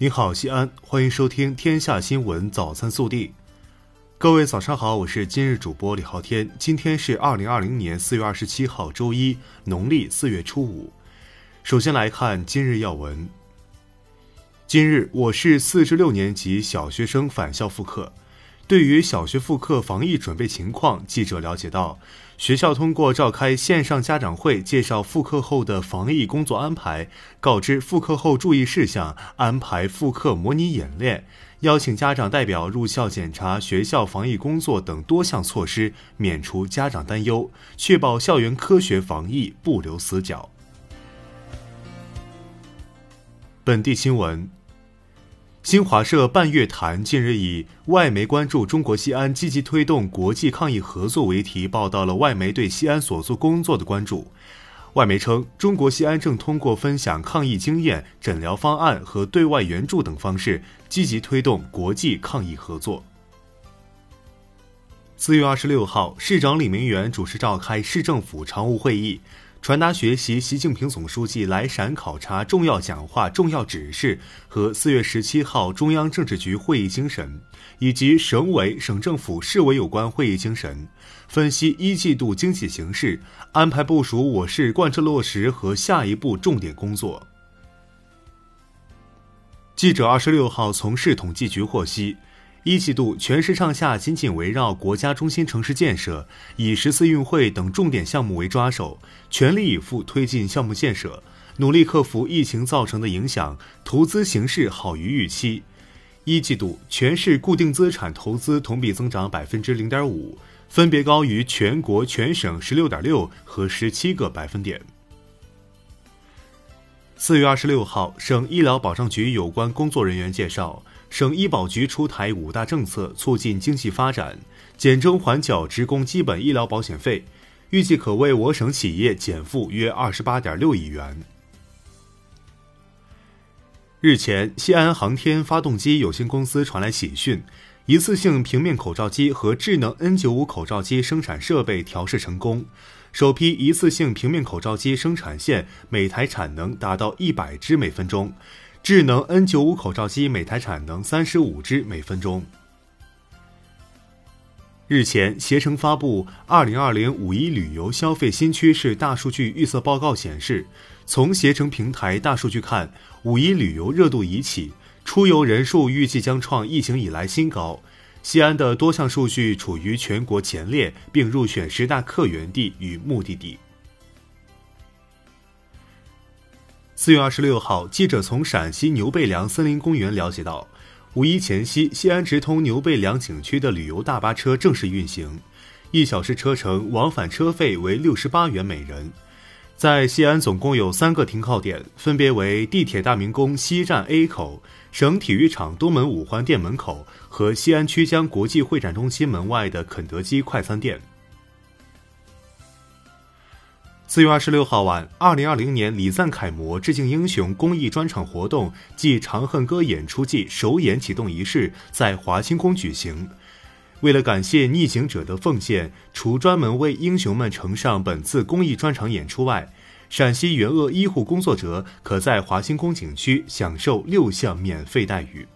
你好，西安，欢迎收听《天下新闻早餐速递》。各位早上好，我是今日主播李昊天。今天是二零二零年四月二十七号，周一，农历四月初五。首先来看今日要闻。今日我市四至六年级小学生返校复课。对于小学复课防疫准备情况，记者了解到，学校通过召开线上家长会，介绍复课后的防疫工作安排，告知复课后注意事项，安排复课模拟演练，邀请家长代表入校检查学校防疫工作等多项措施，免除家长担忧，确保校园科学防疫，不留死角。本地新闻。新华社半月谈近日以“外媒关注中国西安积极推动国际抗疫合作”为题，报道了外媒对西安所做工作的关注。外媒称，中国西安正通过分享抗疫经验、诊疗方案和对外援助等方式，积极推动国际抗疫合作。四月二十六号，市长李明远主持召开市政府常务会议。传达学习习近平总书记来陕考察重要讲话、重要指示和四月十七号中央政治局会议精神，以及省委、省政府、市委有关会议精神，分析一季度经济形势，安排部署我市贯彻落实和下一步重点工作。记者二十六号从市统计局获悉。一季度全市上下紧紧围绕国家中心城市建设，以十四运会等重点项目为抓手，全力以赴推进项目建设，努力克服疫情造成的影响，投资形势好于预期。一季度全市固定资产投资同比增长百分之零点五，分别高于全国全省十六点六和十七个百分点。四月二十六号，省医疗保障局有关工作人员介绍。省医保局出台五大政策，促进经济发展，减征缓缴职工基本医疗保险费，预计可为我省企业减负约二十八点六亿元。日前，西安航天发动机有限公司传来喜讯，一次性平面口罩机和智能 N95 口罩机生产设备调试成功，首批一次性平面口罩机生产线每台产能达到一百只每分钟。智能 N95 口罩机每台产能三十五只每分钟。日前，携程发布《二零二零五一旅游消费新趋势大数据预测报告》显示，从携程平台大数据看，五一旅游热度已起，出游人数预计将创疫情以来新高。西安的多项数据处于全国前列，并入选十大客源地与目的地。四月二十六号，记者从陕西牛背梁森林公园了解到，五一前夕，西安直通牛背梁景区的旅游大巴车正式运行，一小时车程，往返车费为六十八元每人。在西安总共有三个停靠点，分别为地铁大明宫西站 A 口、省体育场东门五环店门口和西安曲江国际会展中心门外的肯德基快餐店。四月二十六号晚，二零二零年礼赞楷模致敬英雄公益专场活动暨《长恨歌》演出季首演启动仪式在华清宫举行。为了感谢逆行者的奉献，除专门为英雄们呈上本次公益专场演出外，陕西援鄂医护工作者可在华清宫景区享受六项免费待遇。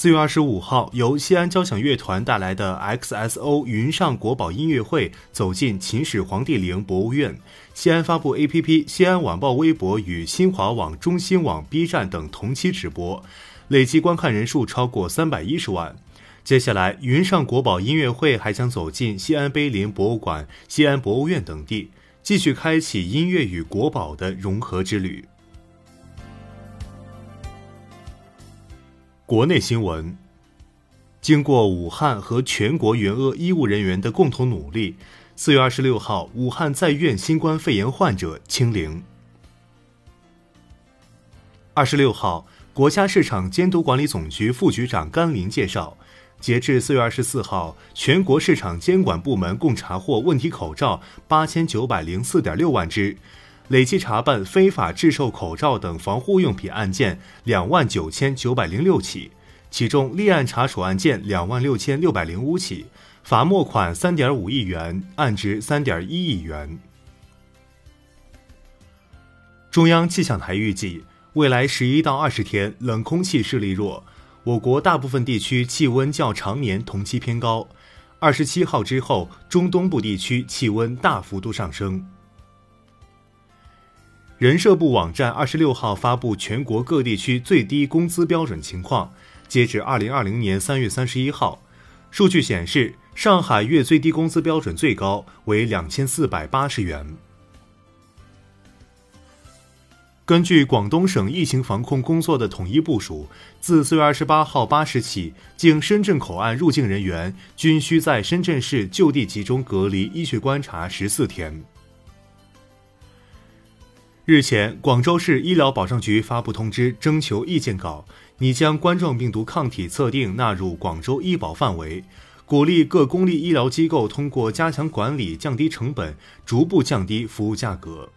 四月二十五号，由西安交响乐团带来的 XSO 云上国宝音乐会走进秦始皇帝陵博物院。西安发布 APP、西安晚报微博与新华网、中新网、B 站等同期直播，累计观看人数超过三百一十万。接下来，云上国宝音乐会还将走进西安碑林博物馆、西安博物院等地，继续开启音乐与国宝的融合之旅。国内新闻：经过武汉和全国援鄂医务人员的共同努力，四月二十六号，武汉在院新冠肺炎患者清零。二十六号，国家市场监督管理总局副局长甘霖介绍，截至四月二十四号，全国市场监管部门共查获问题口罩八千九百零四点六万只。累计查办非法制售口罩等防护用品案件两万九千九百零六起，其中立案查处案件两万六千六百零五起，罚没款三点五亿元，案值三点一亿元。中央气象台预计，未来十一到二十天冷空气势力弱，我国大部分地区气温较常年同期偏高。二十七号之后，中东部地区气温大幅度上升。人社部网站二十六号发布全国各地区最低工资标准情况，截止二零二零年三月三十一号，数据显示，上海月最低工资标准最高为两千四百八十元。根据广东省疫情防控工作的统一部署，自四月二十八号八时起，经深圳口岸入境人员均需在深圳市就地集中隔离医学观察十四天。日前，广州市医疗保障局发布通知征求意见稿，拟将冠状病毒抗体测定纳入广州医保范围，鼓励各公立医疗机构通过加强管理、降低成本，逐步降低服务价格。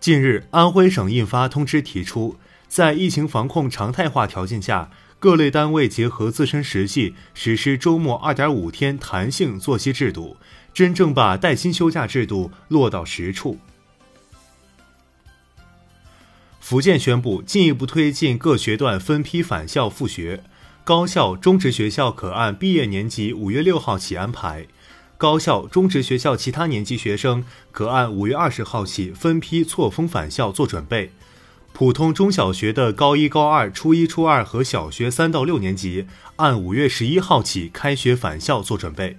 近日，安徽省印发通知，提出在疫情防控常态化条件下，各类单位结合自身实际，实施周末二点五天弹性作息制度，真正把带薪休假制度落到实处。福建宣布进一步推进各学段分批返校复学，高校、中职学校可按毕业年级五月六号起安排。高校、中职学校其他年级学生可按五月二十号起分批错峰返校做准备；普通中小学的高一、高二、初一、初二和小学三到六年级按五月十一号起开学返校做准备。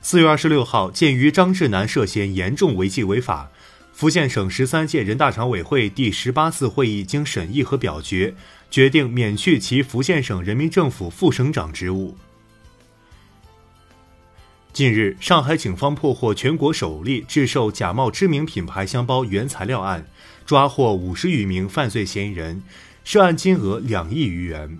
四月二十六号，鉴于张志南涉嫌严重违纪违法，福建省十三届人大常委会第十八次会议经审议和表决，决定免去其福建省人民政府副省长职务。近日，上海警方破获全国首例制售假冒知名品牌箱包原材料案，抓获五十余名犯罪嫌疑人，涉案金额两亿余元。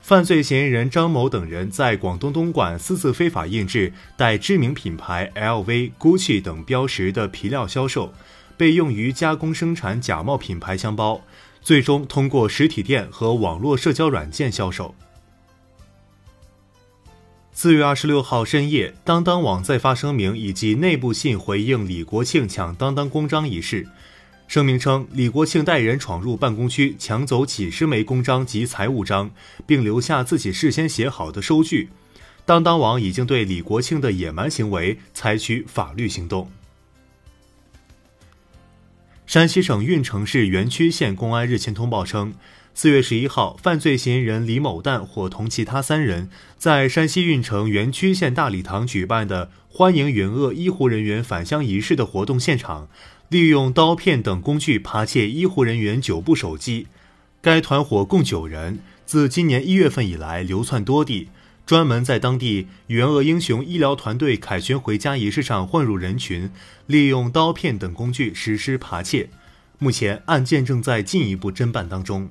犯罪嫌疑人张某等人在广东东莞私自非法印制带知名品牌 LV、GUCCI 等标识的皮料销售，被用于加工生产假冒品牌箱包，最终通过实体店和网络社交软件销售。四月二十六号深夜，当当网再发声明以及内部信回应李国庆抢当当公章一事。声明称，李国庆带人闯入办公区，抢走几十枚公章及财务章，并留下自己事先写好的收据。当当网已经对李国庆的野蛮行为采取法律行动。山西省运城市垣曲县公安日前通报称。四月十一号，犯罪嫌疑人李某旦伙同其他三人，在山西运城垣曲县大礼堂举办的欢迎援鄂医护人员返乡仪式的活动现场，利用刀片等工具扒窃医护人员九部手机。该团伙共九人，自今年一月份以来流窜多地，专门在当地援鄂英雄医疗团队凯旋回家仪式上混入人群，利用刀片等工具实施扒窃。目前案件正在进一步侦办当中。